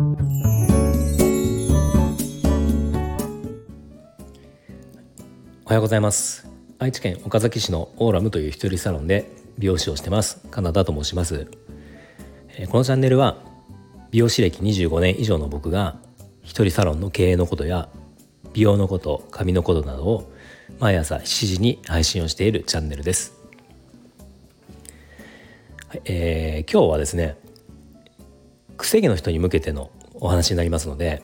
おはようございます。愛知県岡崎市のオーラムという一人サロンで美容師をしてます。カナダと申します。このチャンネルは美容師歴25年以上の僕が一人サロンの経営のことや美容のこと髪のことなどを毎朝7時に配信をしているチャンネルです、えー、今日はですね癖毛の人に向けてのお話になりますので、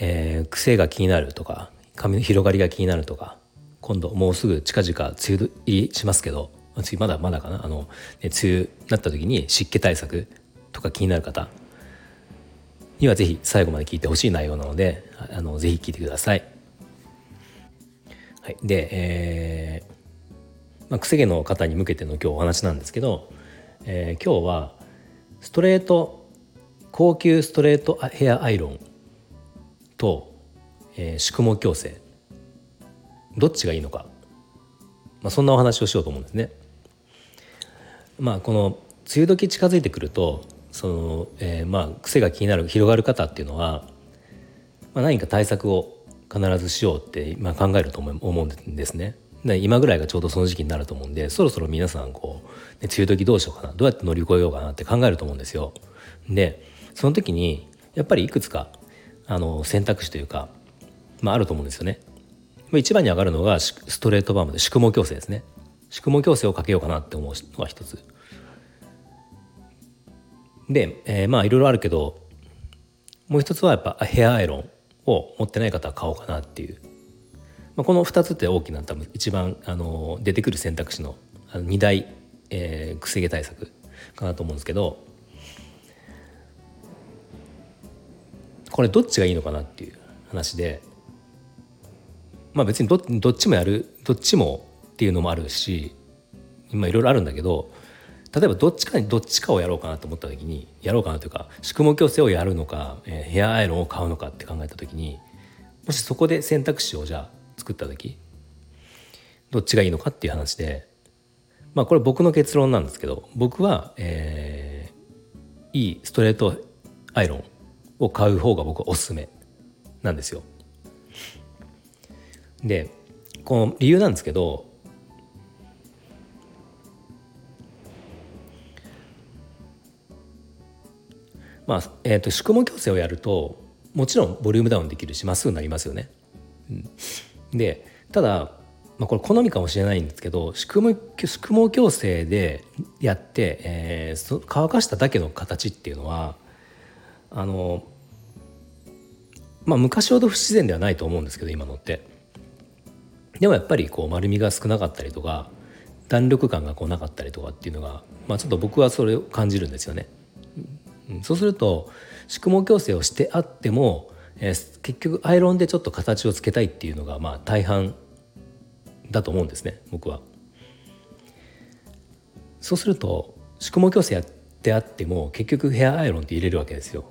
えー、癖が気になるとか髪の広がりが気になるとか今度もうすぐ近々梅雨入りしますけど梅雨まだまだかなあの、ね、梅雨になった時に湿気対策とか気になる方にはぜひ最後まで聞いてほしい内容なのであのぜひ聞いてください。はい、で、えーまあ、くせ毛の方に向けての今日お話なんですけど、えー、今日はストレート高級ストレートヘアアイロンと、えー、宿毛矯正どっちがいいのか、まあ、そんなお話をしようと思うんですね。まあこの梅雨時近づいてくるとその、えー、まあ癖が気になる広がる方っていうのは、まあ、何か対策を必ずしようって、まあ、考えると思うんですね。今ぐらいがちょうどその時期になると思うんでそろそろ皆さんこう、梅雨時どうしようかなどうやって乗り越えようかなって考えると思うんですよ。でその時にやっぱりいくつかあの選択肢というか、まあ、あると思うんですよね。一番に上がるのがストレートバームで宿毛矯正ですね。宿毛矯正をかけようかなって思うのが一つ。で、えー、まあいろいろあるけどもう一つはやっぱヘアアイロンを持ってない方は買おうかなっていう、まあ、この2つって大きな多分一番あの出てくる選択肢のあの2大、えー、くせ毛対策かなと思うんですけどこれどっちがいいのかなっていう話で。まあ別にどどっちもやるどっちもっていうのもあるし今いろいろあるんだけど例えばどっちかにどっちかをやろうかなと思った時にやろうかなというか宿毛矯正をやるのか、えー、ヘアアイロンを買うのかって考えた時にもしそこで選択肢をじゃあ作った時どっちがいいのかっていう話でまあこれ僕の結論なんですけど僕は、えー、いいストレートアイロンを買う方が僕はおすすめなんですよ。でこの理由なんですけどまあえーと、宿毛矯正をやるともちろんボリュームダウンできるしまっすぐになりますよね。うん、でただ、まあ、これ好みかもしれないんですけど宿毛宿毛矯正でやって、えー、乾かしただけの形っていうのはあのまあ昔ほど不自然ではないと思うんですけど今のって。でもやっぱりこう丸みが少なかったりとか弾力感がこうなかったりとかっていうのが、まあ、ちょっと僕はそれを感じるんですよね。そうすると宿毛矯正をしてあっても、えー、結局アイロンでちょっと形をつけたいっていうのがまあ大半だと思うんですね僕は。そうすると宿毛矯正やってあっても結局ヘアアイロンって入れるわけですよ。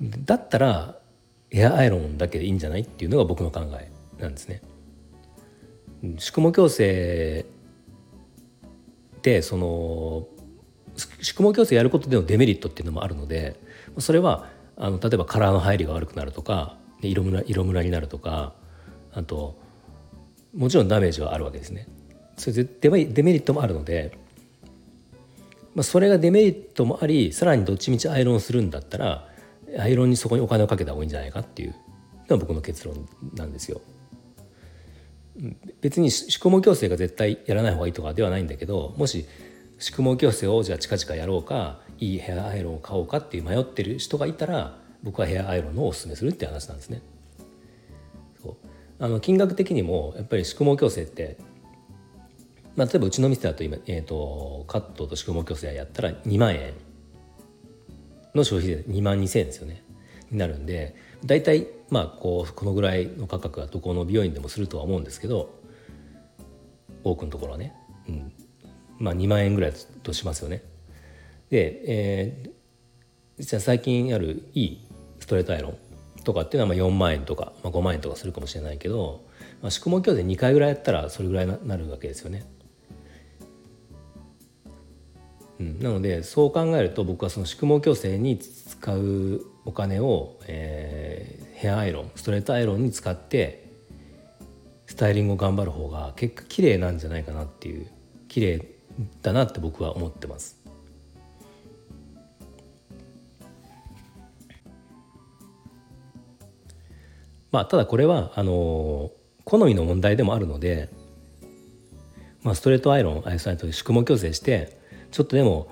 だったらヘアアイロンだけでいいんじゃないっていうのが僕の考えなんですね。宿毛矯正っその宿毛矯正やることでのデメリットっていうのもあるのでそれはあの例えばカラーの入りが悪くなるとか色ムラ色ムラになるとかあともちろんダメージはあるわけですね。それデメデメリットもあるので、まあ、それがデメリットもありさらにどっちみちアイロンするんだったらアイロンにそこにお金をかけた方がいいんじゃないかっていうのが僕の結論なんですよ。別に宿毛矯正が絶対やらない方がいいとかではないんだけどもし宿毛矯正をじゃあ近々やろうかいいヘアアイロンを買おうかっていう迷ってる人がいたら僕はヘアアイロンのおすすめするって話なんですね。そうあの金額的にもやっぱり宿毛矯正って、まあ、例えばうちの店だと今、えーと、カットと宿毛矯正やったら2万円の消費税2万2,000円ですよねになるんで大体まあこうこのぐらいの価格はどこの美容院でもするとは思うんですけど多くのところはね、うん、まあ2万円ぐらいとしますよね。で、えー、実は最近あるいいストレートアイロンとかっていうのはまあ4万円とか、まあ、5万円とかするかもしれないけど、まあ、宿毛矯正2回ぐらいやったらそれぐらいになるわけですよね。うん、なのでそう考えると僕はその宿毛矯正に使うお金を、えー、ヘアアイロンストレートアイロンに使ってスタイリングを頑張る方が結果綺麗なんじゃないかなっていう綺麗だなって僕は思ってます。まあ、ただこれはあの好みの問題でもあるので、まあ、ストレートアイロンアイスライトで宿毛矯正してちょっとでも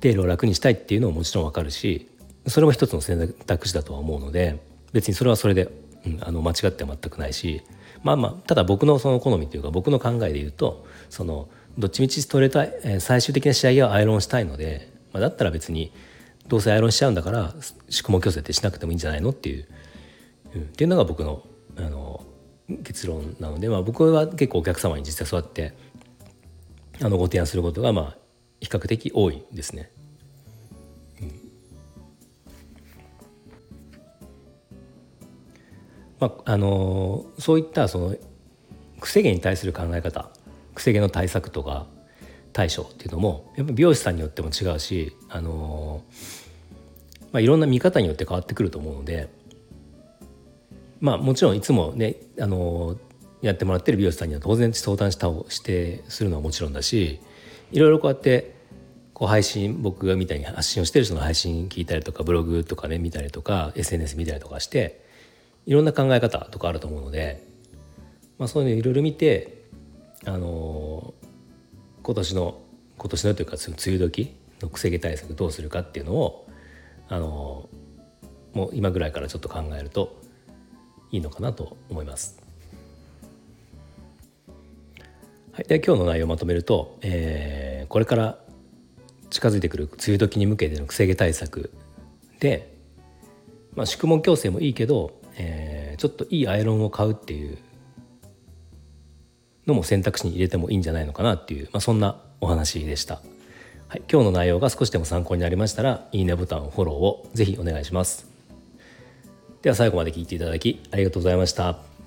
手入を楽にしたいっていうのももちろんわかるしそれも一つの選択肢だとは思うので別にそれはそれで、うん、あの間違っては全くないしまあまあただ僕のその好みというか僕の考えで言うとそのどっちみちストレート、えー、最終的な仕上げはアイロンしたいので、まあ、だったら別にどうせアイロンしちゃうんだから宿毛矯正ってしなくてもいいんじゃないのっていううん、っていうのが僕のあの結論なので、まあ、僕は結構お客様に実際そうやってあのご提案することがまあ比較的多いですね。まあ、あのそういったそのくせ毛に対する考え方くせ毛の対策とか対処っていうのもやっぱ美容師さんによっても違うし、あのまあ、いろんな見方によって変わってくると思うのでまあもちろんいつもねあのやってもらってる美容師さんには当然相談したをしてするのはもちろんだしいろいろこうやってこう配信僕がみたいに発信をしてる人の配信聞いたりとかブログとかね見たりとか SNS 見たりとかしていろんな考え方とかあると思うので、まあ、そういうのいろいろ見てあの今年の今年のというか梅雨時のくせ毛対策どうするかっていうのをあのもう今ぐらいからちょっと考えるといいのかなと思います。はい、で今日の内容をまとめると、えー、これから近づいてくる梅雨時に向けてのくせ毛対策で、まあ、宿毛矯正もいいけど、えー、ちょっといいアイロンを買うっていうのも選択肢に入れてもいいんじゃないのかなっていう、まあ、そんなお話でした。はい、今日の内容が少しでも参考になりましたらいいねボタンフォローをぜひお願いします。では最後まで聞いていただきありがとうございました。